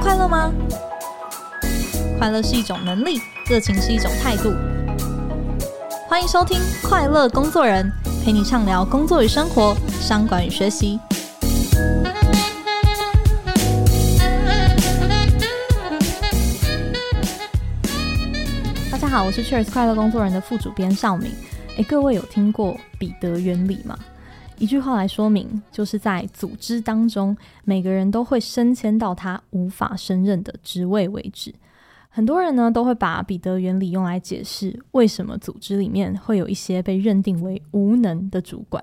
快乐吗？快乐是一种能力，热情是一种态度。欢迎收听《快乐工作人》，陪你畅聊工作与生活、商管与学习。大家好，我是 Cheers 快乐工作人的副主编绍敏。诶，各位有听过彼得原理吗？一句话来说明，就是在组织当中，每个人都会升迁到他无法胜任的职位为止。很多人呢都会把彼得原理用来解释为什么组织里面会有一些被认定为无能的主管。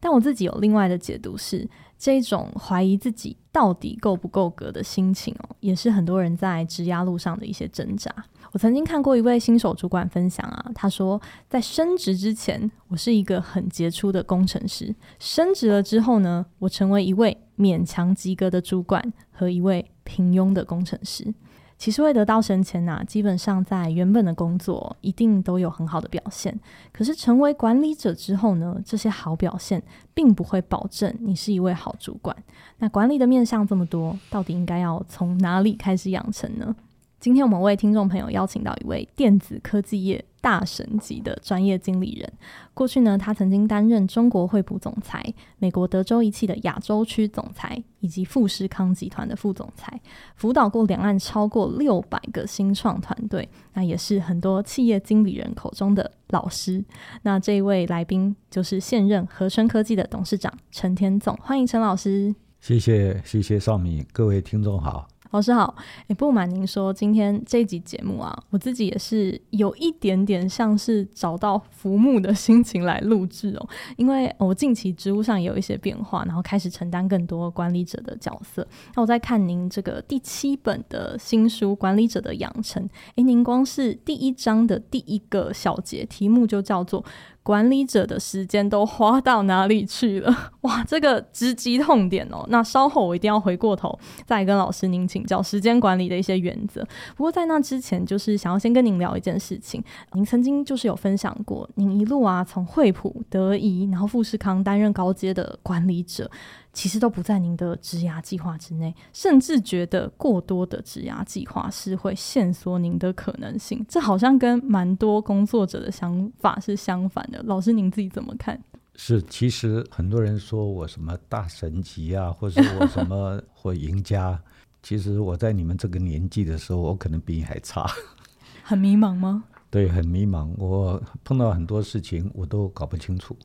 但我自己有另外的解读是，这种怀疑自己到底够不够格的心情哦，也是很多人在职涯路上的一些挣扎。我曾经看过一位新手主管分享啊，他说，在升职之前，我是一个很杰出的工程师；升职了之后呢，我成为一位勉强及格的主管和一位平庸的工程师。其实会得到升迁呐，基本上在原本的工作一定都有很好的表现。可是成为管理者之后呢，这些好表现并不会保证你是一位好主管。那管理的面向这么多，到底应该要从哪里开始养成呢？今天我们为听众朋友邀请到一位电子科技业大神级的专业经理人。过去呢，他曾经担任中国惠普总裁、美国德州仪器的亚洲区总裁，以及富士康集团的副总裁，辅导过两岸超过六百个新创团队。那也是很多企业经理人口中的老师。那这一位来宾就是现任和生科技的董事长陈天总，欢迎陈老师。谢谢，谢谢绍敏，各位听众好。老师好，诶，不瞒您说，今天这一集节目啊，我自己也是有一点点像是找到浮木的心情来录制哦，因为我近期职务上也有一些变化，然后开始承担更多管理者的角色。那我在看您这个第七本的新书《管理者的养成》，诶，您光是第一章的第一个小节题目就叫做。管理者的时间都花到哪里去了？哇，这个直击痛点哦。那稍后我一定要回过头再跟老师您请教时间管理的一些原则。不过在那之前，就是想要先跟您聊一件事情。您曾经就是有分享过，您一路啊从惠普、德仪，然后富士康担任高阶的管理者。其实都不在您的职涯计划之内，甚至觉得过多的职涯计划是会限缩您的可能性。这好像跟蛮多工作者的想法是相反的。老师，您自己怎么看？是，其实很多人说我什么大神级啊，或者我什么或赢家，其实我在你们这个年纪的时候，我可能比你还差。很迷茫吗？对，很迷茫。我碰到很多事情，我都搞不清楚。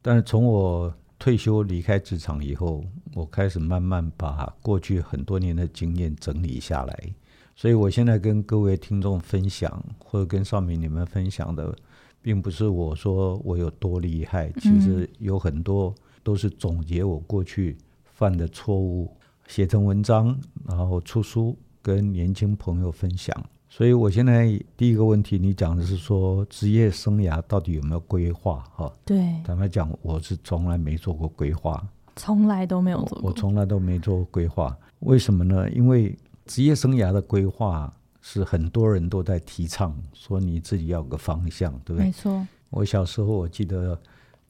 但是从我退休离开职场以后，我开始慢慢把过去很多年的经验整理下来，所以我现在跟各位听众分享，或者跟绍敏你们分享的，并不是我说我有多厉害，其实有很多都是总结我过去犯的错误，写成文章，然后出书跟年轻朋友分享。所以，我现在第一个问题，你讲的是说职业生涯到底有没有规划？哈，对，坦白讲，我是从来没做过规划，从来都没有做过。我从来都没做过规划，为什么呢？因为职业生涯的规划是很多人都在提倡，说你自己要有个方向，对不对？没错。我小时候我记得，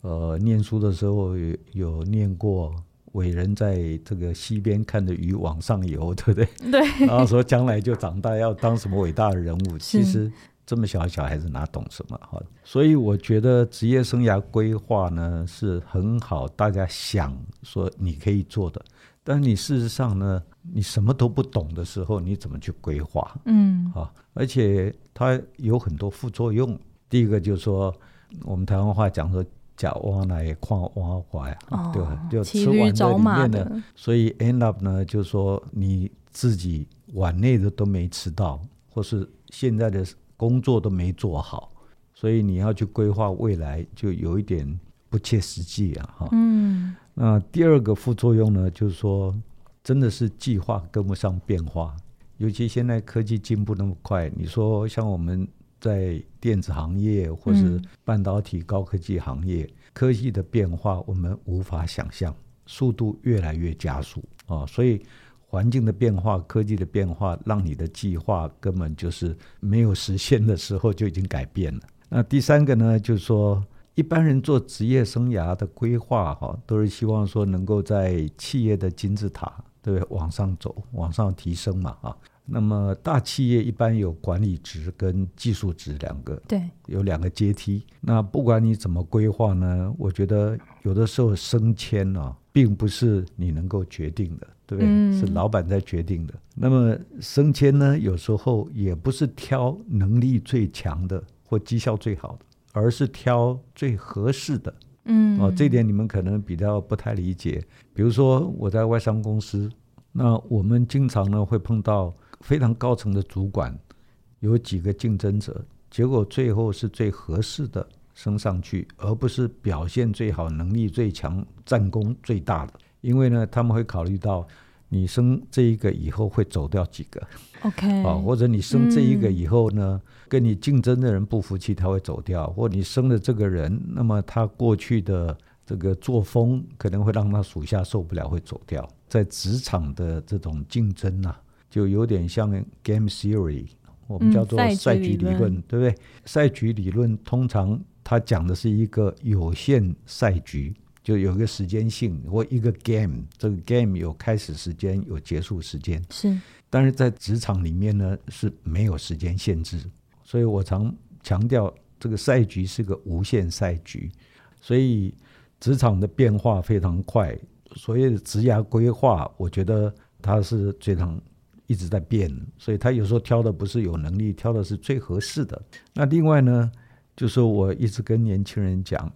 呃，念书的时候有有念过。伟人在这个西边看着鱼往上游，对不对？对。然后说将来就长大要当什么伟大的人物。其实这么小的小孩子哪懂什么？哈，所以我觉得职业生涯规划呢是很好，大家想说你可以做的。但你事实上呢，你什么都不懂的时候，你怎么去规划？嗯，好，而且它有很多副作用。第一个就是说，我们台湾话讲说。假挖来矿挖怀，哦、对吧？就吃完在里面的，所以 end up 呢，就是说你自己碗内的都没吃到，或是现在的工作都没做好，所以你要去规划未来，就有一点不切实际啊！哈，嗯。那第二个副作用呢，就是说，真的是计划跟不上变化，尤其现在科技进步那么快，你说像我们。在电子行业或是半导体高科技行业，嗯、科技的变化我们无法想象，速度越来越加速啊！所以环境的变化、科技的变化，让你的计划根本就是没有实现的时候就已经改变了。那第三个呢，就是说一般人做职业生涯的规划哈，都是希望说能够在企业的金字塔对？往上走，往上提升嘛，啊。那么大企业一般有管理职跟技术职两个，对，有两个阶梯。那不管你怎么规划呢，我觉得有的时候升迁啊，并不是你能够决定的，对不对？嗯、是老板在决定的。那么升迁呢，有时候也不是挑能力最强的或绩效最好的，而是挑最合适的。嗯，哦，这点你们可能比较不太理解。比如说我在外商公司，那我们经常呢会碰到。非常高层的主管有几个竞争者，结果最后是最合适的升上去，而不是表现最好、能力最强、战功最大的。因为呢，他们会考虑到你升这一个以后会走掉几个，OK，啊，或者你升这一个以后呢，嗯、跟你竞争的人不服气，他会走掉，或你升了这个人，那么他过去的这个作风可能会让他属下受不了，会走掉。在职场的这种竞争呐、啊。就有点像 game theory，我们叫做赛局理论，对不对？赛局理论通常它讲的是一个有限赛局，就有一个时间性或一个 game，这个 game 有开始时间，有结束时间。是，但是在职场里面呢是没有时间限制，所以我常强调这个赛局是个无限赛局，所以职场的变化非常快，所谓的职涯规划，我觉得它是非常。一直在变，所以他有时候挑的不是有能力，挑的是最合适的。那另外呢，就是我一直跟年轻人讲，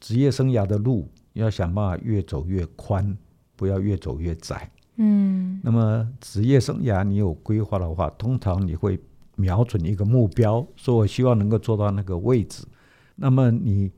职业生涯的路要想办法越走越宽，不要越走越窄。嗯，那么职业生涯你有规划的话，通常你会瞄准一个目标，说我希望能够做到那个位置。那么你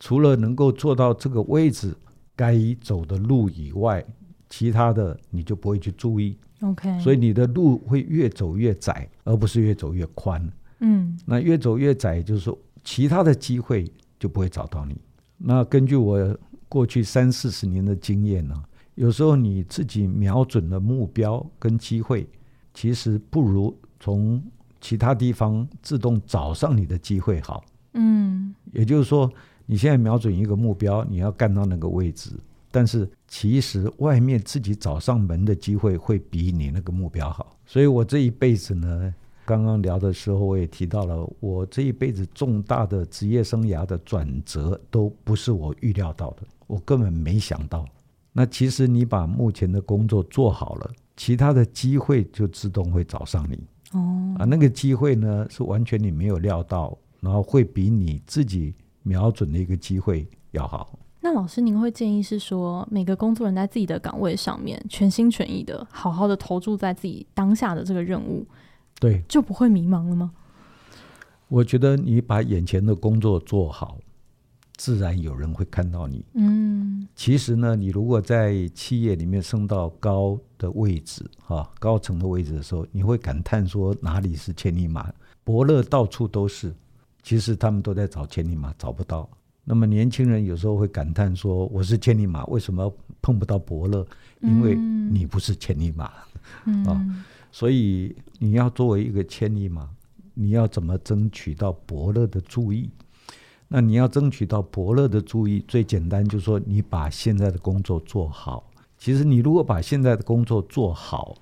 除了能够做到这个位置该走的路以外，其他的你就不会去注意。OK，所以你的路会越走越窄，而不是越走越宽。嗯，那越走越窄，就是说其他的机会就不会找到你。那根据我过去三四十年的经验呢，有时候你自己瞄准的目标跟机会，其实不如从其他地方自动找上你的机会好。嗯，也就是说，你现在瞄准一个目标，你要干到那个位置。但是其实外面自己找上门的机会会比你那个目标好，所以我这一辈子呢，刚刚聊的时候我也提到了，我这一辈子重大的职业生涯的转折都不是我预料到的，我根本没想到。那其实你把目前的工作做好了，其他的机会就自动会找上你。哦，啊，那个机会呢是完全你没有料到，然后会比你自己瞄准的一个机会要好。那老师，您会建议是说，每个工作人在自己的岗位上面，全心全意的，好好的投注在自己当下的这个任务，对，就不会迷茫了吗？我觉得你把眼前的工作做好，自然有人会看到你。嗯，其实呢，你如果在企业里面升到高的位置，哈，高层的位置的时候，你会感叹说哪里是千里马？伯乐到处都是，其实他们都在找千里马，找不到。那么年轻人有时候会感叹说：“我是千里马，为什么碰不到伯乐？因为你不是千里马，嗯、啊！所以你要作为一个千里马，你要怎么争取到伯乐的注意？那你要争取到伯乐的注意，最简单就是说你把现在的工作做好。其实你如果把现在的工作做好，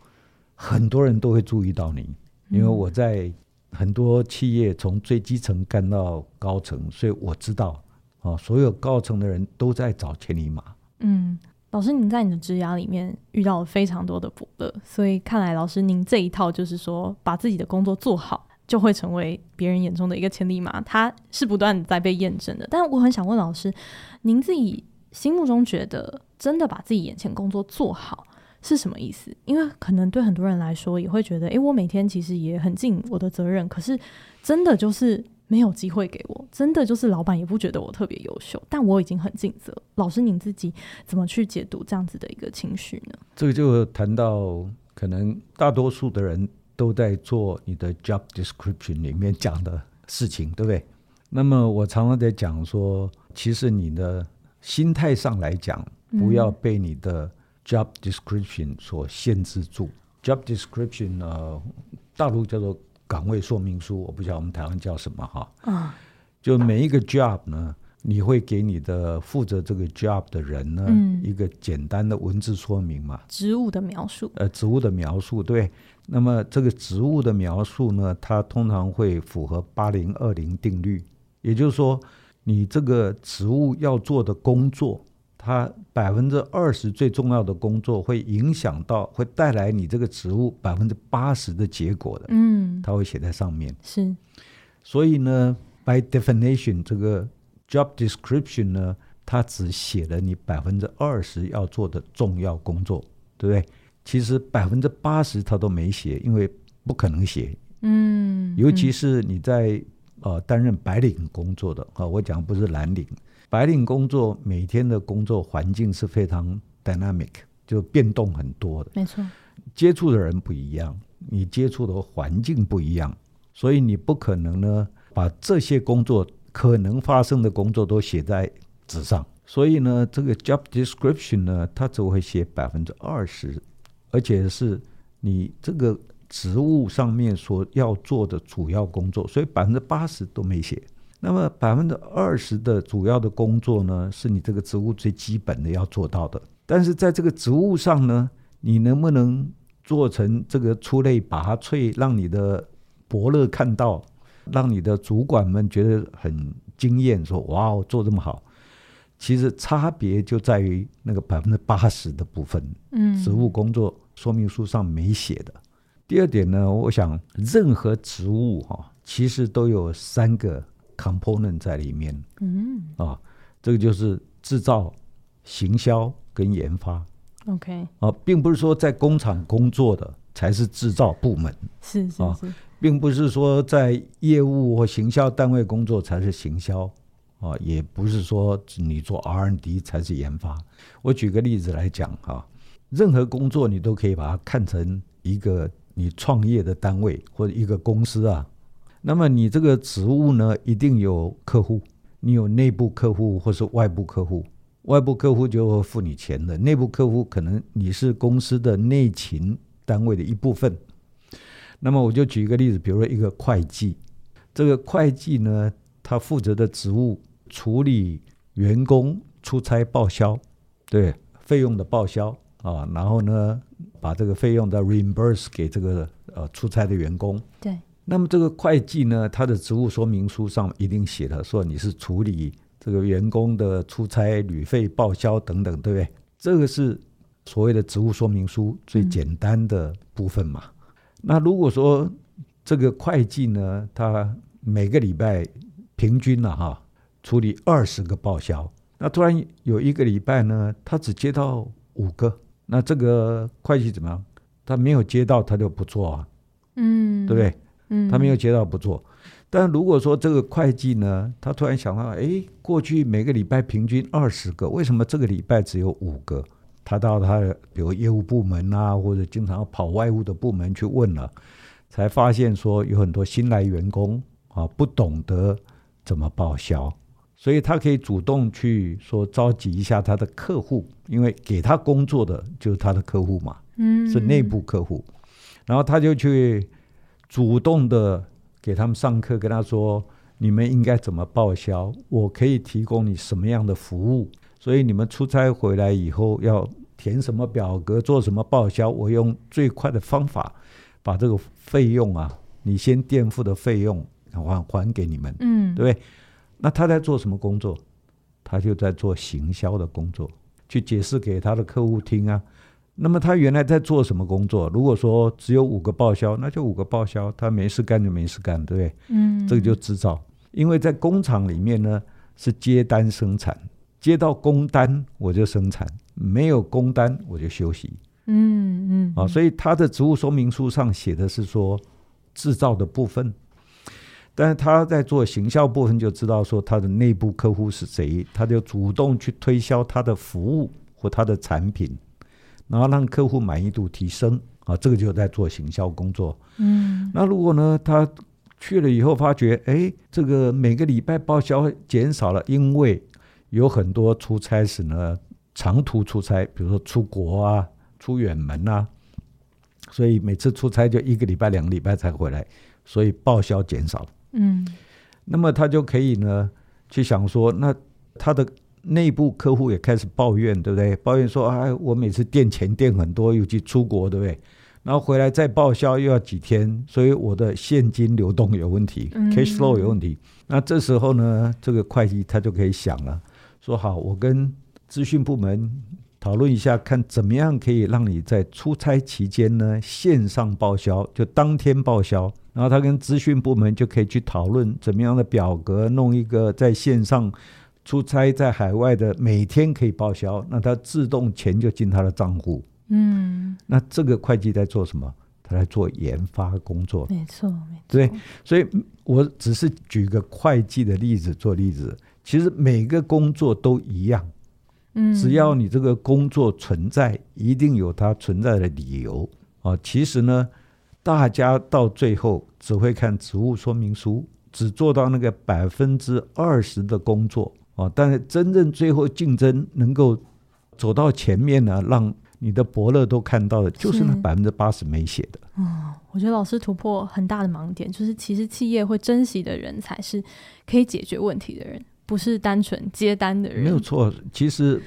很多人都会注意到你，因为我在很多企业从最基层干到高层，所以我知道。”哦，所有高层的人都在找千里马。嗯，老师，您在你的职涯里面遇到了非常多的伯乐，所以看来老师您这一套就是说，把自己的工作做好，就会成为别人眼中的一个千里马。它是不断在被验证的。但我很想问老师，您自己心目中觉得真的把自己眼前工作做好是什么意思？因为可能对很多人来说也会觉得，诶，我每天其实也很尽我的责任，可是真的就是。没有机会给我，真的就是老板也不觉得我特别优秀，但我已经很尽责。老师，您自己怎么去解读这样子的一个情绪呢？这个就谈到可能大多数的人都在做你的 job description 里面讲的事情，对不对？那么我常常在讲说，其实你的心态上来讲，不要被你的 job description 所限制住。job description 呢，大陆叫做。岗位说明书，我不晓得我们台湾叫什么哈。啊，就每一个 job 呢，你会给你的负责这个 job 的人呢，嗯、一个简单的文字说明嘛，职务的描述，呃，职务的描述，对。那么这个职务的描述呢，它通常会符合八零二零定律，也就是说，你这个职务要做的工作，它百分之二十最重要的工作会影响到，会带来你这个职务百分之八十的结果的，嗯，它会写在上面。是，所以呢，by definition 这个。Job description 呢，它只写了你百分之二十要做的重要工作，对不对？其实百分之八十它都没写，因为不可能写。嗯，尤其是你在呃担任白领工作的啊，我讲不是蓝领，白领工作每天的工作环境是非常 dynamic，就变动很多的。没错，接触的人不一样，你接触的环境不一样，所以你不可能呢把这些工作。可能发生的工作都写在纸上，所以呢，这个 job description 呢，它只会写百分之二十，而且是你这个职务上面所要做的主要工作，所以百分之八十都没写。那么百分之二十的主要的工作呢，是你这个职务最基本的要做到的。但是在这个职务上呢，你能不能做成这个出类拔萃，让你的伯乐看到？让你的主管们觉得很惊艳，说：“哇，哦做这么好。”其实差别就在于那个百分之八十的部分，嗯，职务工作说明书上没写的。第二点呢，我想任何职务哈，其实都有三个 component 在里面，嗯，啊，这个就是制造、行销跟研发。OK，啊，并不是说在工厂工作的才是制造部门，是是是。啊并不是说在业务或行销单位工作才是行销啊，也不是说你做 R&D 才是研发。我举个例子来讲哈，任何工作你都可以把它看成一个你创业的单位或者一个公司啊。那么你这个职务呢，一定有客户，你有内部客户或是外部客户。外部客户就会付你钱的，内部客户可能你是公司的内勤单位的一部分。那么我就举一个例子，比如说一个会计，这个会计呢，他负责的职务处理员工出差报销，对费用的报销啊，然后呢，把这个费用的 reimburse 给这个呃出差的员工。对。那么这个会计呢，他的职务说明书上一定写了，说你是处理这个员工的出差旅费报销等等，对不对？这个是所谓的职务说明书最简单的部分嘛。嗯那如果说这个会计呢，他每个礼拜平均了哈处理二十个报销，那突然有一个礼拜呢，他只接到五个，那这个会计怎么样？他没有接到，他就不做啊，嗯，对不对？嗯，他没有接到不做。但如果说这个会计呢，他突然想到，哎，过去每个礼拜平均二十个，为什么这个礼拜只有五个？他到他的比如业务部门啊，或者经常要跑外务的部门去问了，才发现说有很多新来员工啊不懂得怎么报销，所以他可以主动去说召集一下他的客户，因为给他工作的就是他的客户嘛，嗯，是内部客户，然后他就去主动的给他们上课，跟他说你们应该怎么报销，我可以提供你什么样的服务。所以你们出差回来以后要填什么表格，做什么报销？我用最快的方法把这个费用啊，你先垫付的费用还还给你们，嗯，对不对？那他在做什么工作？他就在做行销的工作，去解释给他的客户听啊。那么他原来在做什么工作？如果说只有五个报销，那就五个报销，他没事干就没事干，对不对？嗯，这个就制造，因为在工厂里面呢是接单生产。接到工单我就生产，没有工单我就休息。嗯嗯，啊，所以他的职务说明书上写的是说制造的部分，但是他在做行销部分就知道说他的内部客户是谁，他就主动去推销他的服务或他的产品，然后让客户满意度提升。啊，这个就在做行销工作。嗯，那如果呢，他去了以后发觉，哎，这个每个礼拜报销减少了，因为有很多出差时呢，长途出差，比如说出国啊、出远门啊，所以每次出差就一个礼拜、两个礼拜才回来，所以报销减少。嗯，那么他就可以呢去想说，那他的内部客户也开始抱怨，对不对？抱怨说：“哎，我每次垫钱垫很多，尤其出国，对不对？然后回来再报销又要几天，所以我的现金流动有问题，cash flow 有问题。嗯”那这时候呢，这个会计他就可以想了，说：“好，我跟资讯部门。”讨论一下，看怎么样可以让你在出差期间呢，线上报销，就当天报销。然后他跟资讯部门就可以去讨论怎么样的表格，弄一个在线上出差在海外的每天可以报销，那他自动钱就进他的账户。嗯，那这个会计在做什么？他在做研发工作。没错，没错。对，所以我只是举个会计的例子做例子，其实每个工作都一样。嗯只要你这个工作存在，一定有它存在的理由啊。其实呢，大家到最后只会看职务说明书，只做到那个百分之二十的工作啊。但是真正最后竞争能够走到前面呢，让你的伯乐都看到的，就是那百分之八十没写的。哦，我觉得老师突破很大的盲点，就是其实企业会珍惜的人才是可以解决问题的人。不是单纯接单的人，没有错。其实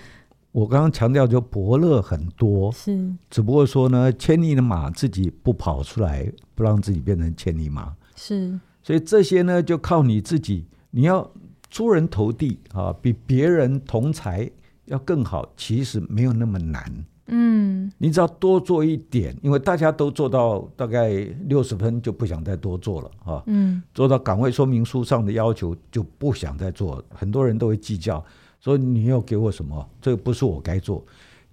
我刚刚强调，就伯乐很多，是，只不过说呢，千里的马自己不跑出来，不让自己变成千里马，是。所以这些呢，就靠你自己，你要出人头地啊，比别人同才要更好，其实没有那么难。嗯，你只要多做一点，因为大家都做到大概六十分就不想再多做了啊。嗯，做到岗位说明书上的要求就不想再做，很多人都会计较，说你又给我什么？这个不是我该做。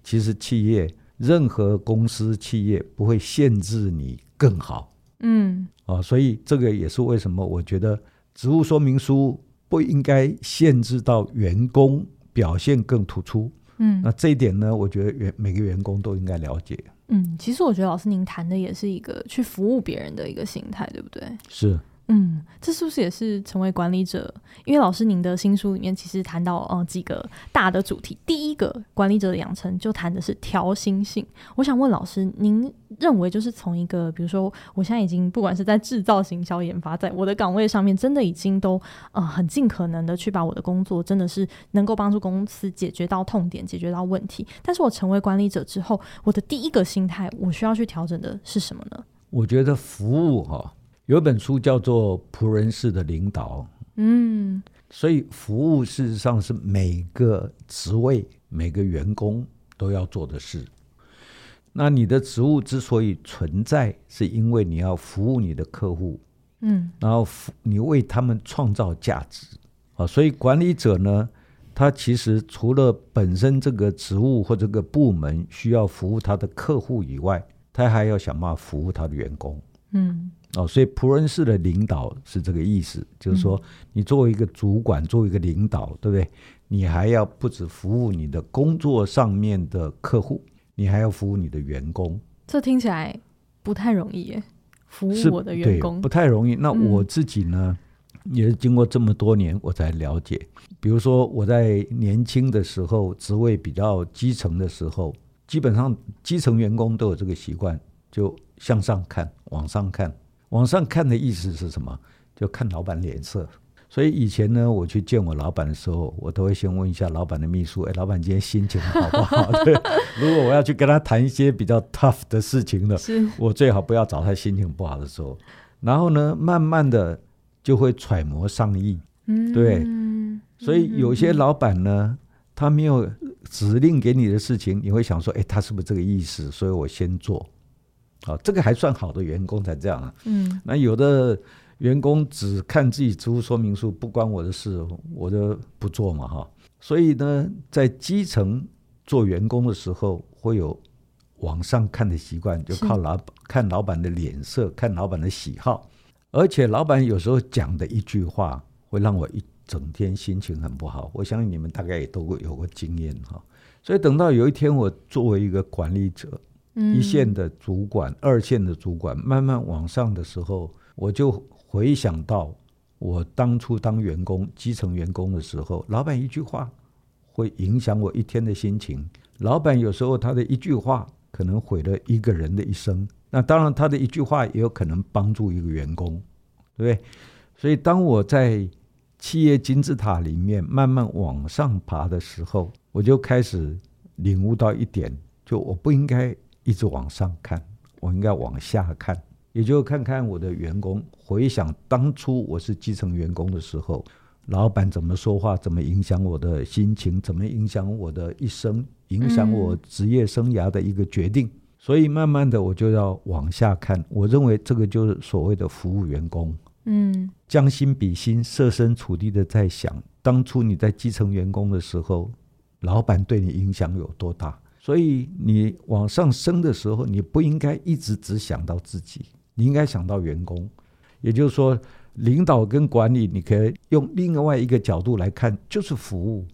其实企业任何公司企业不会限制你更好。嗯，啊，所以这个也是为什么我觉得职务说明书不应该限制到员工表现更突出。嗯，那这一点呢，我觉得员每个员工都应该了解。嗯，其实我觉得老师您谈的也是一个去服务别人的一个心态，对不对？是。嗯，这是不是也是成为管理者？因为老师您的新书里面其实谈到呃几个大的主题。第一个管理者的养成就谈的是调心性。我想问老师，您认为就是从一个比如说，我现在已经不管是在制造、行销、研发，在我的岗位上面，真的已经都呃很尽可能的去把我的工作真的是能够帮助公司解决到痛点、解决到问题。但是我成为管理者之后，我的第一个心态，我需要去调整的是什么呢？我觉得服务哈、有一本书叫做《仆人式的领导》，嗯，所以服务事实上是每个职位、每个员工都要做的事。那你的职务之所以存在，是因为你要服务你的客户，嗯，然后你为他们创造价值啊。所以管理者呢，他其实除了本身这个职务或这个部门需要服务他的客户以外，他还要想办法服务他的员工，嗯。哦，所以仆人式的领导是这个意思，就是说，你作为一个主管，作为一个领导，对不对？你还要不止服务你的工作上面的客户，你还要服务你的员工。这听起来不太容易耶，服务我的员工不太容易。那我自己呢，嗯、也是经过这么多年我才了解。比如说我在年轻的时候，职位比较基层的时候，基本上基层员工都有这个习惯，就向上看，往上看。往上看的意思是什么？就看老板脸色。所以以前呢，我去见我老板的时候，我都会先问一下老板的秘书：“哎，老板今天心情好不好？” 对，如果我要去跟他谈一些比较 tough 的事情了，我最好不要找他心情不好的时候。然后呢，慢慢的就会揣摩上意。嗯对。所以有些老板呢，他没有指令给你的事情，你会想说：“哎，他是不是这个意思？”所以我先做。啊，这个还算好的员工才这样啊。嗯，那有的员工只看自己职务说明书，不关我的事，我就不做嘛哈。所以呢，在基层做员工的时候，会有往上看的习惯，就靠老板看老板的脸色，看老板的喜好。而且老板有时候讲的一句话，会让我一整天心情很不好。我相信你们大概也都会有过经验哈。所以等到有一天，我作为一个管理者。一线的主管，二线的主管，慢慢往上的时候，我就回想到我当初当员工、基层员工的时候，老板一句话会影响我一天的心情。老板有时候他的一句话可能毁了一个人的一生。那当然，他的一句话也有可能帮助一个员工，对不对？所以当我在企业金字塔里面慢慢往上爬的时候，我就开始领悟到一点，就我不应该一直往上看，我应该往下看，也就看看我的员工，回想当初我是基层员工的时候，老板怎么说话，怎么影响我的心情，怎么影响我的一生，影响我职业生涯的一个决定。嗯。所以慢慢的我就要往下看，我认为这个就是所谓的服务员工。嗯，将心比心，设身处地的在想，当初你在基层员工的时候，老板对你影响有多大？所以你往上升的时候，你不应该一直只想到自己，你应该想到员工。也就是说，领导跟管理，你可以用另外一个角度来看，就是服务。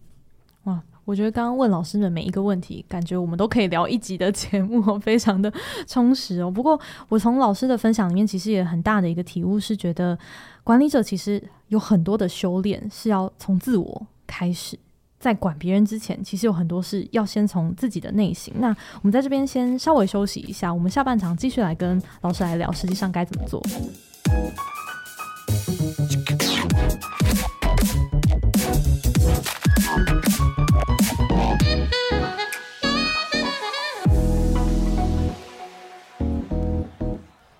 哇我觉得刚刚问老师的每一个问题，感觉我们都可以聊一集的节目，非常的充实哦。不过我从老师的分享里面，其实也很大的一个体悟是，觉得管理者其实有很多的修炼是要从自我开始，在管别人之前，其实有很多事要先从自己的内心。那我们在这边先稍微休息一下，我们下半场继续来跟老师来聊，实际上该怎么做。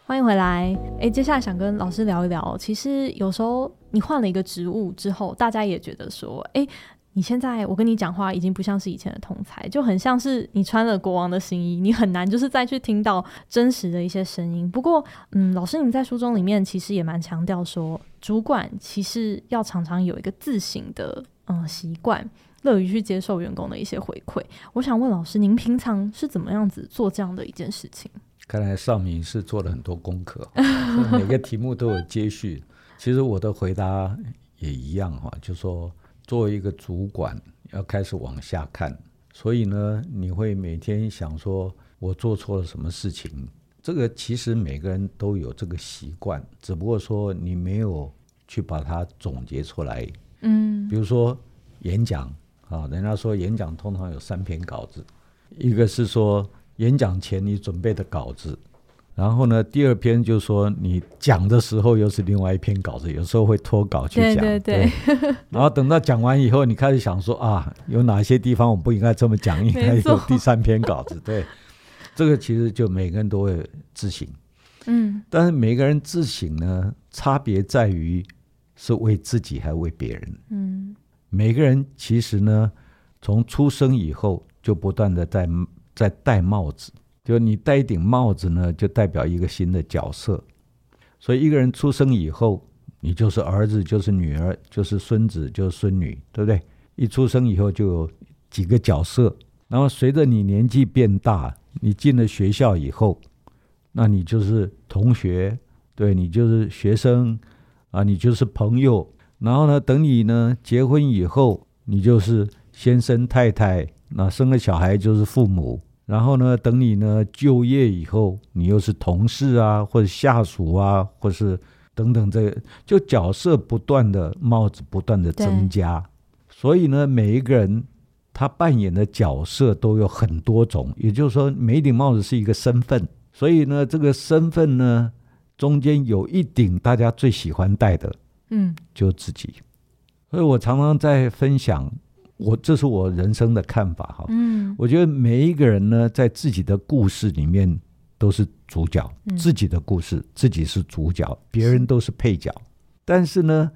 欢迎回来。诶，接下来想跟老师聊一聊。其实有时候你换了一个职务之后，大家也觉得说，诶，你现在我跟你讲话已经不像是以前的同才，就很像是你穿了国王的新衣，你很难就是再去听到真实的一些声音。不过，嗯，老师你在书中里面其实也蛮强调说，主管其实要常常有一个自省的嗯习惯，乐于去接受员工的一些回馈。我想问老师，您平常是怎么样子做这样的一件事情？看来绍敏是做了很多功课，每个题目都有接续。其实我的回答也一样哈，就说作为一个主管要开始往下看，所以呢，你会每天想说我做错了什么事情。这个其实每个人都有这个习惯，只不过说你没有去把它总结出来。嗯，比如说演讲啊，人家说演讲通常有三篇稿子，一个是说。演讲前你准备的稿子，然后呢，第二篇就是说你讲的时候又是另外一篇稿子，有时候会脱稿去讲。对对对。对，然后等到讲完以后，你开始想说啊，有哪些地方我不应该这么讲，应该有第三篇稿子。对，这个其实就每个人都会自省。嗯。但是每个人自省呢，差别在于是为自己还是为别人。嗯。每个人其实呢，从出生以后就不断的在。在戴帽子，就你戴一顶帽子呢，就代表一个新的角色。所以一个人出生以后，你就是儿子，就是女儿，就是孙子，就是孙女，对不对？一出生以后就有几个角色，然后随着你年纪变大，你进了学校以后，那你就是同学，对，你就是学生啊，你就是朋友。然后呢，等你呢结婚以后，你就是先生太太，那生了小孩就是父母。然后呢，等你呢就业以后，你又是同事啊，或者下属啊，或是等等，这个就角色不断的帽子不断的增加，所以呢，每一个人他扮演的角色都有很多种，也就是说，每一顶帽子是一个身份，所以呢，这个身份呢中间有一顶大家最喜欢戴的，嗯，就自己，所以我常常在分享。我这是我人生的看法哈，嗯，我觉得每一个人呢，在自己的故事里面都是主角，自己的故事自己是主角，别人都是配角。但是呢，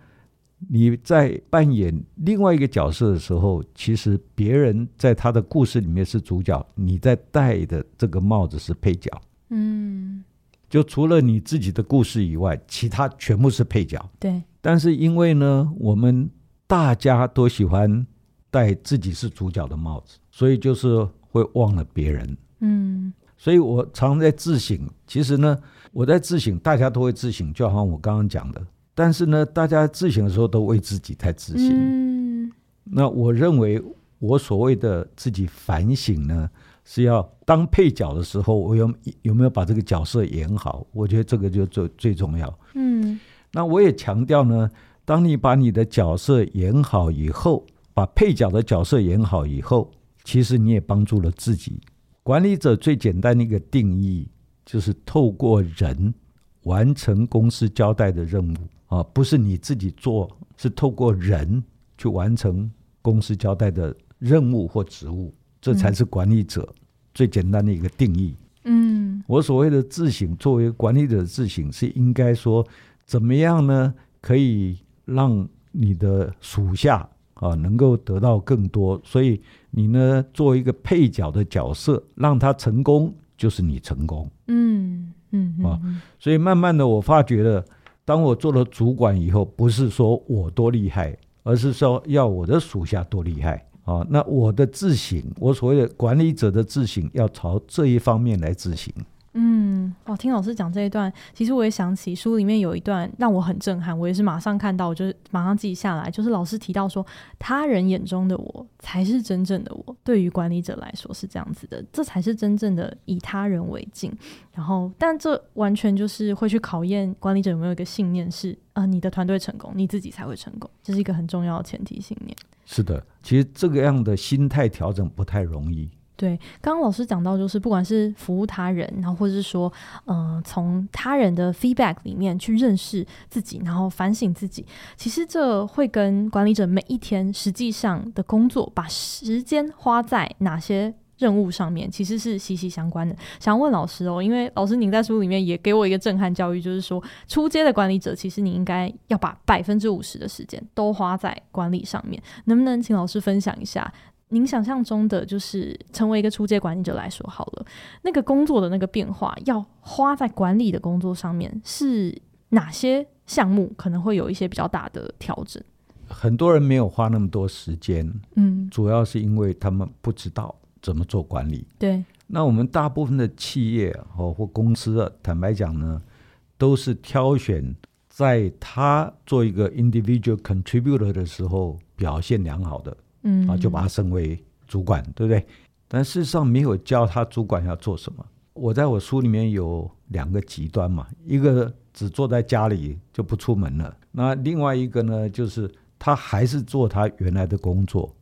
你在扮演另外一个角色的时候，其实别人在他的故事里面是主角，你在戴的这个帽子是配角。嗯，就除了你自己的故事以外，其他全部是配角。对。但是因为呢，我们大家都喜欢。戴自己是主角的帽子，所以就是会忘了别人。嗯，所以我常在自省。其实呢，我在自省，大家都会自省，就好像我刚刚讲的。但是呢，大家自省的时候都为自己在自省。嗯，那我认为我所谓的自己反省呢，是要当配角的时候，我有有没有把这个角色演好？我觉得这个就最最重要。嗯，那我也强调呢，当你把你的角色演好以后。把配角的角色演好以后，其实你也帮助了自己。管理者最简单的一个定义，就是透过人完成公司交代的任务。啊，不是你自己做，是透过人去完成公司交代的任务或职务，这才是管理者最简单的一个定义。嗯，我所谓的自省，作为管理者的自省，是应该说怎么样呢？可以让你的属下啊能够得到更多，所以你呢作为一个配角的角色，让他成功就是你成功。嗯嗯啊，所以慢慢的我发觉了。当我做了主管以后，不是说我多厉害，而是说要我的属下多厉害啊！那我的自省，我所谓的管理者的自省，要朝这一方面来自省。嗯，哦，听老师讲这一段，其实我也想起书里面有一段让我很震撼，我也是马上看到，我就是马上记下来。就是老师提到说，他人眼中的我才是真正的我。对于管理者来说是这样子的，这才是真正的以他人为镜。然后，但这完全就是会去考验管理者有没有一个信念是，啊，你的团队成功，你自己才会成功，这是一个很重要的前提信念。是的，其实这个样的心态调整不太容易。对，刚刚老师讲到，就是不管是服务他人，然后或者是说，嗯、从他人的 feedback 里面去认识自己，然后反省自己，其实这会跟管理者每一天实际上的工作，把时间花在哪些任务上面，其实是息息相关的。想问老师哦，因为老师您在书里面也给我一个震撼教育，就是说，初阶的管理者，其实你应该要把百分之五十的时间都花在管理上面，能不能请老师分享一下？您想象中的就是成为一个初阶管理者来说好了，那个工作的那个变化要花在管理的工作上面，是哪些项目可能会有一些比较大的调整？很多人没有花那么多时间，嗯，主要是因为他们不知道怎么做管理。对，那我们大部分的企业哦或公司，坦白讲呢，都是挑选在他做一个 individual contributor 的时候表现良好的。嗯啊，就把他升为主管，对不对？但事实上没有教他主管要做什么。我在我书里面有两个极端嘛，一个只坐在家里就不出门了，那另外一个呢，就是他还是做他原来的工作，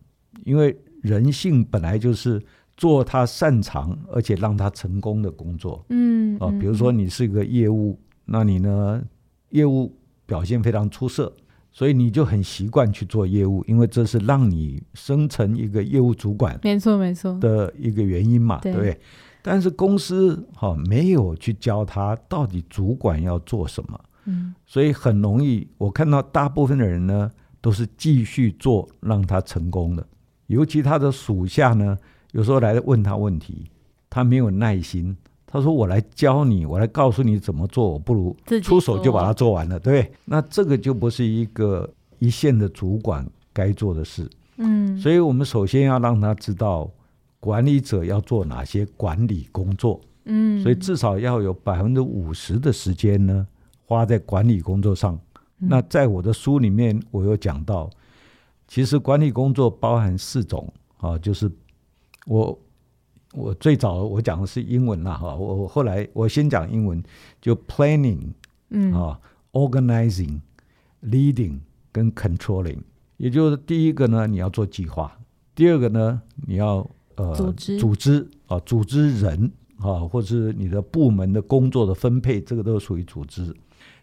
因为人性本来就是做他擅长而且让他成功的工作。嗯，啊，比如说你是一个业务，那你呢，业务表现非常出色。所以你就很习惯去做业务，因为这是让你生成一个业务主管，没错没错的一个原因嘛，对，不对？但是公司哈没有去教他到底主管要做什么，嗯，所以很容易我看到大部分的人呢都是继续做让他成功的，尤其他的属下呢，有时候来问他问题，他没有耐心。他说：“我来教你，我来告诉你怎么做，我不如出手就把它做完了，对，那这个就不是一个一线的主管该做的事。嗯，所以我们首先要让他知道管理者要做哪些管理工作。嗯，所以至少要有百分之五十的时间呢花在管理工作上。那在我的书里面，我有讲到，其实管理工作包含四种啊，就是我。”我最早我讲的是英文啦，哈，我后来我先讲英文，就 planning，嗯啊，organizing，leading 跟 controlling，也就是第一个呢，你要做计划；第二个呢，你要呃组织组织啊，组织人啊，或者是你的部门的工作的分配，这个都属于组织。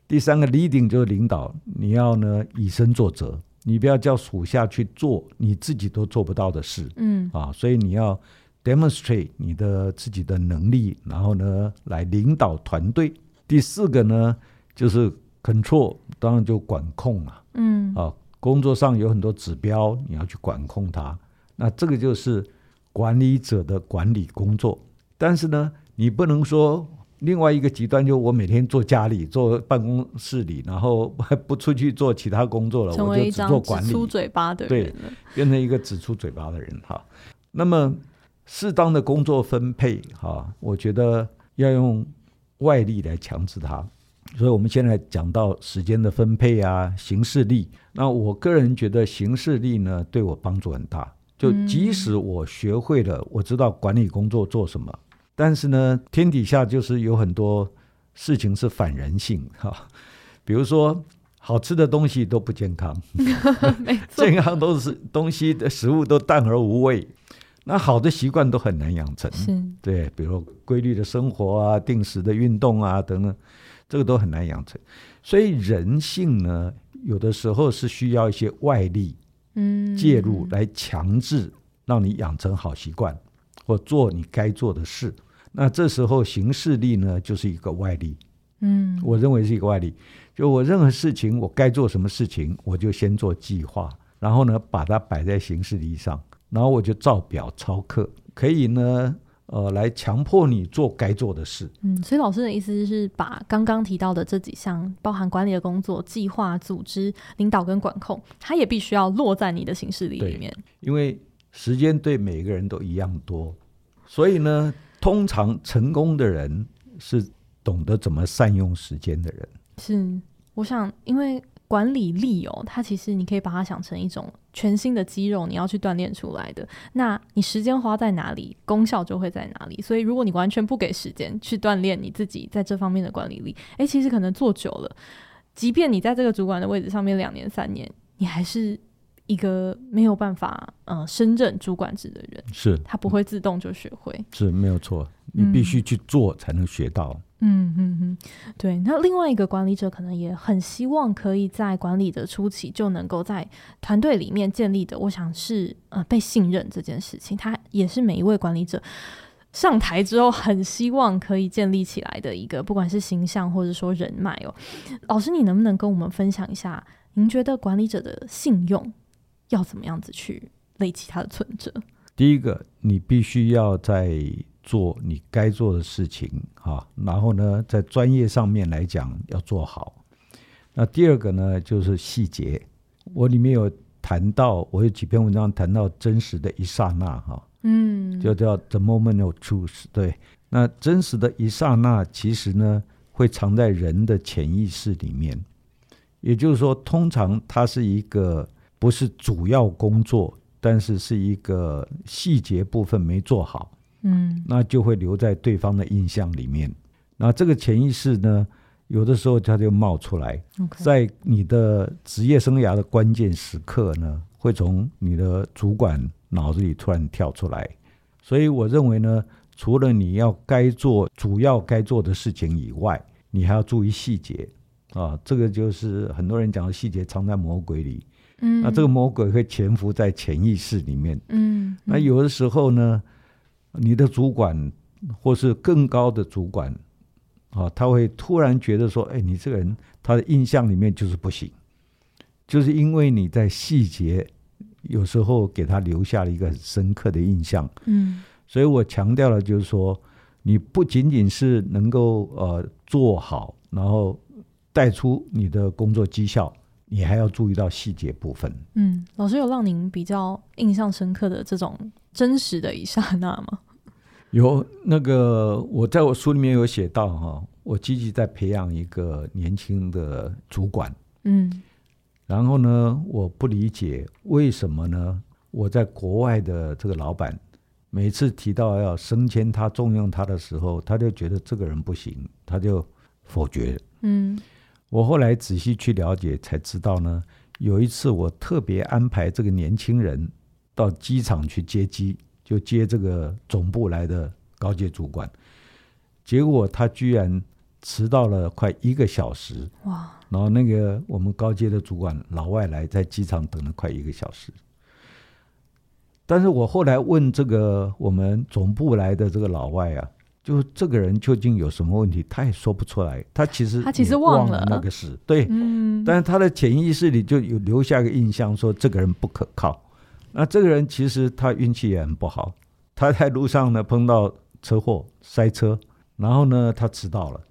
第三个 leading 就是领导，你要呢以身作则，你不要叫属下去做你自己都做不到的事，嗯啊，所以你要。Demonstrate 你的自己的能力，然后呢，来领导团队。第四个呢，就是 control，当然就管控了。嗯，啊，工作上有很多指标，你要去管控它。那这个就是管理者的管理工作。但是呢，你不能说另外一个极端，就我每天坐家里，坐办公室里，然后 不出去做其他工作了，我就只做管理。只出嘴巴的人，对，变成一个只出嘴巴的人哈。那么。适当的工作分配，哈，我觉得要用外力来强制它。所以，我们现在讲到时间的分配啊，行事力。那我个人觉得行事力呢，对我帮助很大。就即使我学会了，我知道管理工作做什么，但是呢，天底下就是有很多事情是反人性哈。比如说，好吃的东西都不健康，健康都是东西的食物都淡而无味。那好的习惯都很难养成，对，比如规律的生活啊、定时的运动啊等等，这个都很难养成。所以人性呢，有的时候是需要一些外力，嗯，介入来强制让你养成好习惯，或做你该做的事。那这时候形式力呢，就是一个外力，嗯，我认为是一个外力。就我任何事情，我该做什么事情，我就先做计划，然后呢，把它摆在形式力上，然后我就照表操课，可以呢。呃，来强迫你做该做的事。嗯，所以老师的意思是把刚刚提到的这几项，包含管理的工作、计划、组织、领导跟管控，它也必须要落在你的行事历里面。因为时间对每个人都一样多，所以呢，通常成功的人是懂得怎么善用时间的人。是，我想，因为。管理力哦，它其实你可以把它想成一种全新的肌肉，你要去锻炼出来的。那你时间花在哪里，功效就会在哪里。所以，如果你完全不给时间去锻炼你自己在这方面的管理力，诶，其实可能做久了，即便你在这个主管的位置上面两年三年，你还是一个没有办法呃升任主管职的人。是，他不会自动就学会。是没有错，你必须去做才能学到。嗯嗯嗯嗯，对。那另外一个管理者可能也很希望可以在管理的初期就能够在团队里面建立的，我想是呃被信任这件事情，他也是每一位管理者上台之后很希望可以建立起来的一个，不管是形象或者说人脉哦。老师，你能不能跟我们分享一下，您觉得管理者的信用要怎么样子去累积他的存折？第一个，你必须要在。做你该做的事情啊，然后呢，在专业上面来讲要做好。那第二个呢，就是细节。我里面有谈到，我有几篇文章谈到真实的一刹那哈，嗯，就叫 the moment of truth。对，那真实的一刹那，其实呢，会藏在人的潜意识里面。也就是说，通常它是一个不是主要工作，但是是一个细节部分没做好。嗯，那就会留在对方的印象里面。那这个潜意识呢，有的时候它就冒出来.在你的职业生涯的关键时刻呢，会从你的主管脑子里突然跳出来。所以我认为呢，除了你要该做主要该做的事情以外，你还要注意细节啊。这个就是很多人讲的细节藏在魔鬼里。嗯，那这个魔鬼会潜伏在潜意识里面。嗯，那有的时候呢。你的主管，或是更高的主管，啊，他会突然觉得说：“哎，你这个人，他的印象里面就是不行，就是因为你在细节有时候给他留下了一个很深刻的印象。”嗯，所以我强调了，就是说，你不仅仅是能够呃做好，然后带出你的工作绩效，你还要注意到细节部分。嗯，老师有让您比较印象深刻的这种。真实的一刹那吗？有那个，我在我书里面有写到哈，我积极在培养一个年轻的主管，嗯，然后呢，我不理解为什么呢？我在国外的这个老板，每次提到要升迁他、重用他的时候，他就觉得这个人不行，他就否决。嗯，我后来仔细去了解才知道呢，有一次我特别安排这个年轻人。到机场去接机，就接这个总部来的高阶主管，结果他居然迟到了快一个小时。哇！然后那个我们高阶的主管老外来，在机场等了快一个小时。但是我后来问这个我们总部来的这个老外啊，就这个人究竟有什么问题，他也说不出来。他其实他其实忘了那个事，对，嗯，但是他的潜意识里就有留下个印象，说这个人不可靠。那这个人其实他运气也很不好，他在路上呢碰到车祸塞车，然后呢他迟到了，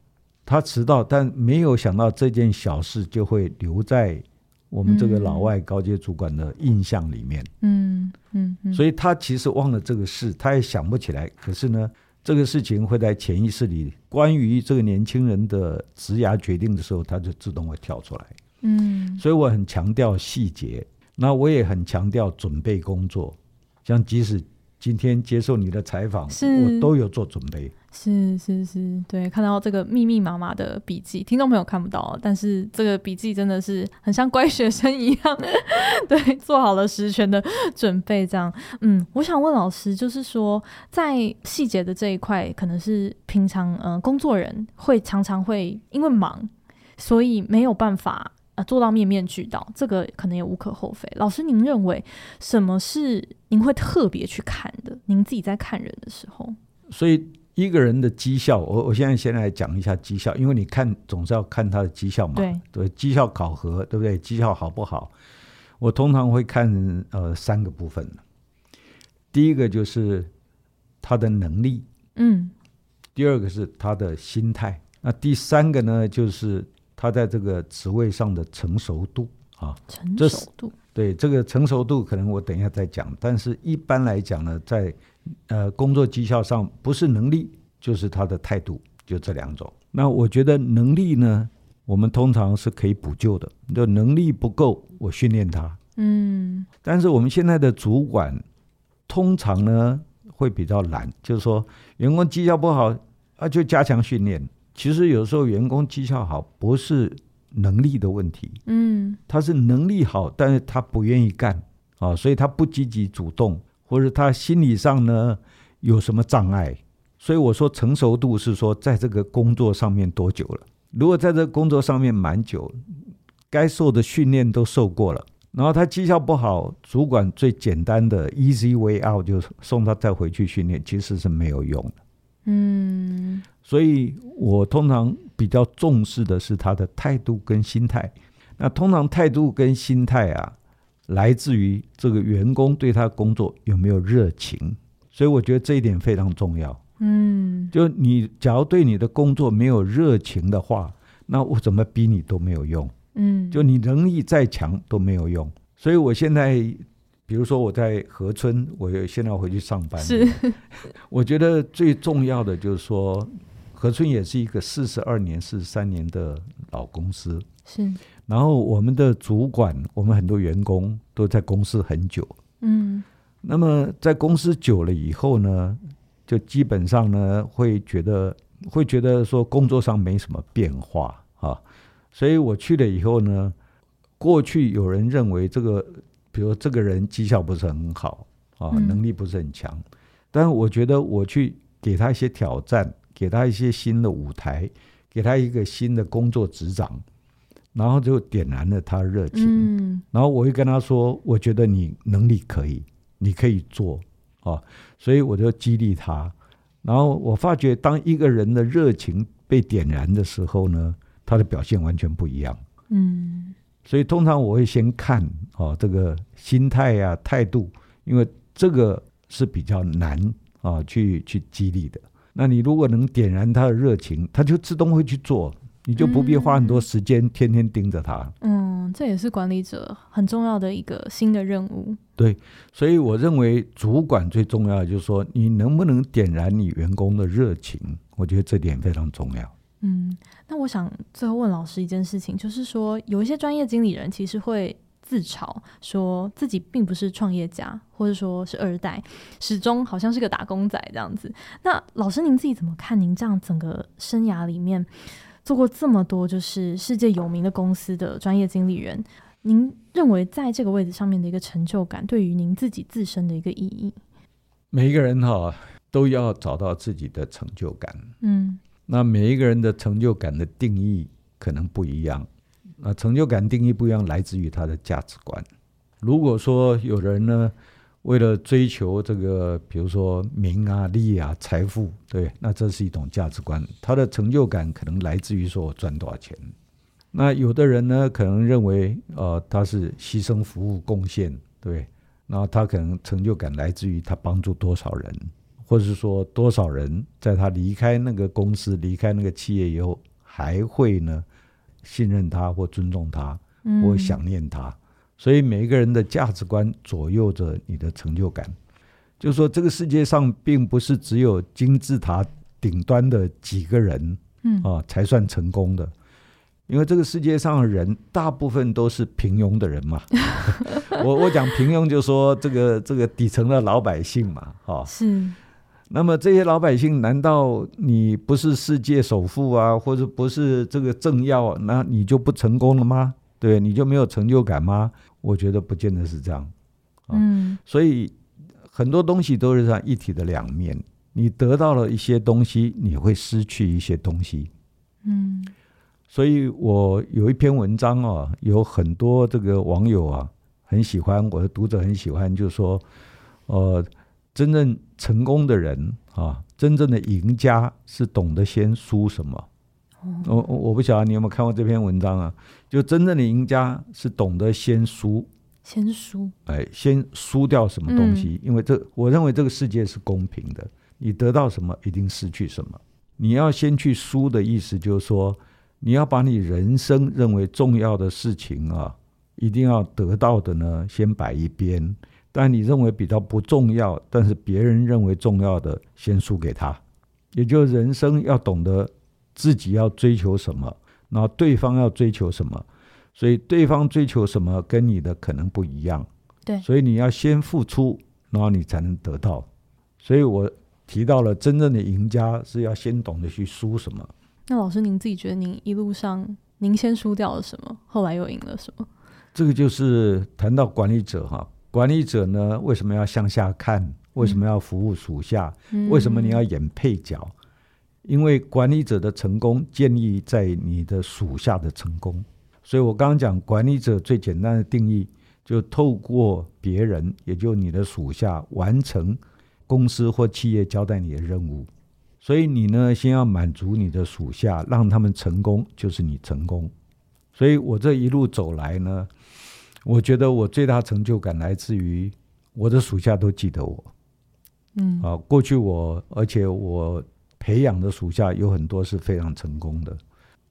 他迟到，但没有想到这件小事就会留在我们这个老外高阶主管的印象里面。嗯嗯，嗯，所以他其实忘了这个事，他也想不起来。可是呢，这个事情会在潜意识里，关于这个年轻人的职涯决定的时候，他就自动会跳出来。嗯，所以我很强调细节。那我也很强调准备工作，像即使今天接受你的采访，是我都有做准备。是是是，对，看到这个密密麻麻的笔记，听众朋友看不到，但是这个笔记真的是很像乖学生一样，对，做好了十全的准备，这样。嗯，我想问老师，就是说在细节的这一块，可能是平常嗯、呃、工作人会常常会因为忙，所以没有办法。啊，做到面面俱到，这个可能也无可厚非。老师，您认为什么是您会特别去看的？您自己在看人的时候，所以一个人的绩效，我我现在先来讲一下绩效，因为你看总是要看他的绩效嘛。对对，绩效考核，对不对？绩效好不好？我通常会看呃三个部分。第一个就是他的能力，嗯。第二个是他的心态，那第三个呢就是。他在这个职位上的成熟度啊，成熟度，对这个成熟度，可能我等一下再讲。但是一般来讲呢，在呃工作绩效上，不是能力就是他的态度，就这两种。那我觉得能力呢，我们通常是可以补救的。就能力不够，我训练他。嗯。但是我们现在的主管通常呢会比较懒，就是说员工绩效不好啊，就加强训练。其实有时候员工绩效好不是能力的问题，嗯，他是能力好，但是他不愿意干啊，所以他不积极主动，或者他心理上呢有什么障碍。所以我说成熟度是说在这个工作上面多久了？如果在这个工作上面蛮久，该受的训练都受过了，然后他绩效不好，主管最简单的 easy way out 就送他再回去训练，其实是没有用的。嗯，所以我通常比较重视的是他的态度跟心态。那通常态度跟心态啊，来自于这个员工对他工作有没有热情。所以我觉得这一点非常重要。嗯，就你假如对你的工作没有热情的话，那我怎么逼你都没有用。嗯，就你能力再强都没有用。所以我现在。比如说我在河村，我现在要回去上班。是，我觉得最重要的就是说，河村也是一个四十二年、四十三年的老公司。是，然后我们的主管，我们很多员工都在公司很久。嗯，那么在公司久了以后呢，就基本上呢会觉得会觉得说工作上没什么变化啊，所以我去了以后呢，过去有人认为这个。比如这个人绩效不是很好啊，能力不是很强，嗯，但是我觉得我去给他一些挑战，给他一些新的舞台，给他一个新的工作职掌，然后就点燃了他的热情。嗯，然后我会跟他说，我觉得你能力可以，你可以做啊，所以我就激励他。然后我发觉，当一个人的热情被点燃的时候呢，他的表现完全不一样。嗯。所以通常我会先看哦，这个心态呀、啊、态度，因为这个是比较难啊去去激励的。那你如果能点燃他的热情，他就自动会去做，你就不必花很多时间天天盯着他。嗯，这也是管理者很重要的一个新的任务。对，所以我认为主管最重要的就是说，你能不能点燃你员工的热情？我觉得这点非常重要。嗯，那我想最后问老师一件事情，就是说有一些专业经理人其实会自嘲，说自己并不是创业家，或者说是二代，始终好像是个打工仔这样子。那老师您自己怎么看？您这样整个生涯里面做过这么多，就是世界有名的公司的专业经理人，您认为在这个位置上面的一个成就感，对于您自己自身的一个意义？每一个人哈都要找到自己的成就感。嗯。那每一个人的成就感的定义可能不一样，那成就感定义不一样，来自于他的价值观。如果说有人呢，为了追求这个，比如说名啊、利啊、财富，对，那这是一种价值观。他的成就感可能来自于说我赚多少钱。那有的人呢，可能认为，呃，他是牺牲、服务、贡献，对，那他可能成就感来自于他帮助多少人。或者是说，多少人在他离开那个公司、离开那个企业以后，还会呢信任他或尊重他，或想念他？所以每一个人的价值观左右着你的成就感。就是说，这个世界上并不是只有金字塔顶端的几个人，啊才算成功的。因为这个世界上的人大部分都是平庸的人嘛。我我讲平庸，就说这个这个底层的老百姓嘛，哈。是。那么这些老百姓，难道你不是世界首富啊，或者不是这个政要，那你就不成功了吗？对，你就没有成就感吗？我觉得不见得是这样。嗯。所以很多东西都是这样一体的两面。你得到了一些东西，你会失去一些东西。嗯。所以我有一篇文章啊，有很多这个网友啊很喜欢，我的读者很喜欢，就是说，呃。真正成功的人啊，真正的赢家是懂得先输什么。我我不晓得你有没有看过这篇文章啊？就真正的赢家是懂得先输，先输，哎，先输掉什么东西？因为这，我认为这个世界是公平的，你得到什么，一定失去什么。你要先去输的意思，就是说，你要把你人生认为重要的事情啊，一定要得到的呢，先摆一边。但你认为比较不重要，但是别人认为重要的，先输给他。也就是人生要懂得自己要追求什么，然后对方要追求什么，所以对方追求什么跟你的可能不一样。对，所以你要先付出，然后你才能得到。所以我提到了真正的赢家是要先懂得去输什么。那老师您自己觉得您一路上您先输掉了什么，后来又赢了什么？这个就是谈到管理者哈。管理者呢，为什么要向下看？为什么要服务属下？嗯、为什么你要演配角？因为管理者的成功建立在你的属下的成功。所以我刚刚讲，管理者最简单的定义，就透过别人，也就你的属下，完成公司或企业交代你的任务。所以你呢，先要满足你的属下，让他们成功，就是你成功。所以我这一路走来呢。我觉得我最大成就感来自于我的属下都记得我，嗯。啊，过去我而且我培养的属下有很多是非常成功的，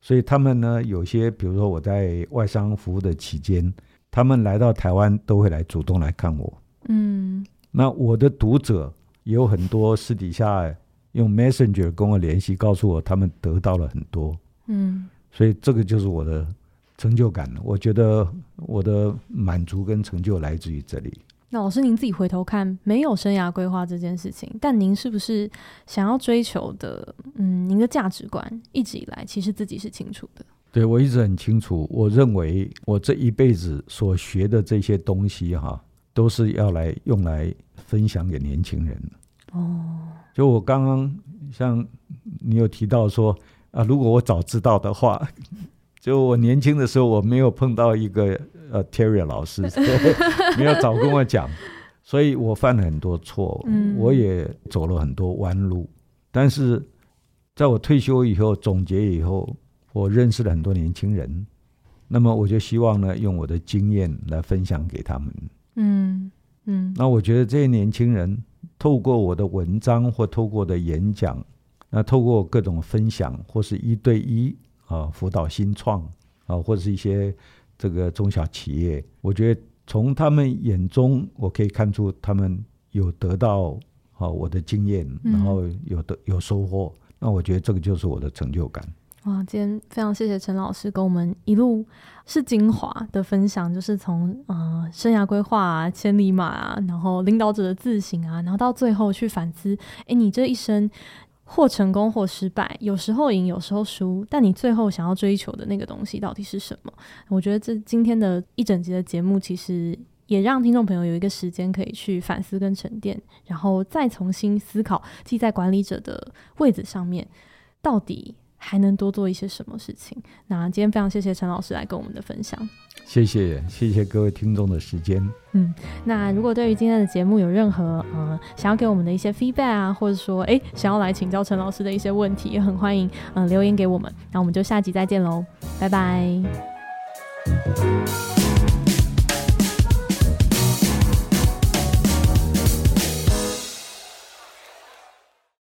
所以他们呢，有些比如说我在外商服务的期间，他们来到台湾都会来主动来看我，嗯，那我的读者也有很多私底下用 Messenger 跟我联系，告诉我他们得到了很多，嗯，所以这个就是我的。成就感，我觉得我的满足跟成就来自于这里。那老师，您自己回头看，没有生涯规划这件事情，但您是不是想要追求的？嗯，您的价值观一直以来其实自己是清楚的。对，我一直很清楚，我认为我这一辈子所学的这些东西，哈，都是要来用来分享给年轻人。哦，就我刚刚像你有提到说啊，如果我早知道的话。就我年轻的时候，我没有碰到一个呃 Terry 老师，没有早跟我讲，所以我犯了很多错，我也走了很多弯路。但是在我退休以后，总结以后，我认识了很多年轻人，那么我就希望呢，用我的经验来分享给他们。嗯嗯。那我觉得这些年轻人透过我的文章或透过我的演讲，那透过各种分享或是一对一。啊，辅导新创啊，或者是一些这个中小企业，我觉得从他们眼中，我可以看出他们有得到啊我的经验，然后有的有收获，那我觉得这个就是我的成就感。哇，今天非常谢谢陈老师跟我们一路是精华的分享，就是从呃生涯规划啊、千里马啊，然后领导者的自省啊，然后到最后去反思，哎，你这一生。或成功或失败，有时候赢，有时候输，但你最后想要追求的那个东西到底是什么？我觉得这今天的一整集的节目，其实也让听众朋友有一个时间可以去反思跟沉淀，然后再重新思考，记在管理者的位置上面，到底还能多做一些什么事情。那今天非常谢谢陈老师来跟我们的分享。谢谢，谢谢各位听众的时间。嗯，那如果对于今天的节目有任何呃想要给我们的一些 feedback 啊，或者说哎想要来请教陈老师的一些问题，也很欢迎嗯、呃、留言给我们。那我们就下集再见喽，拜拜。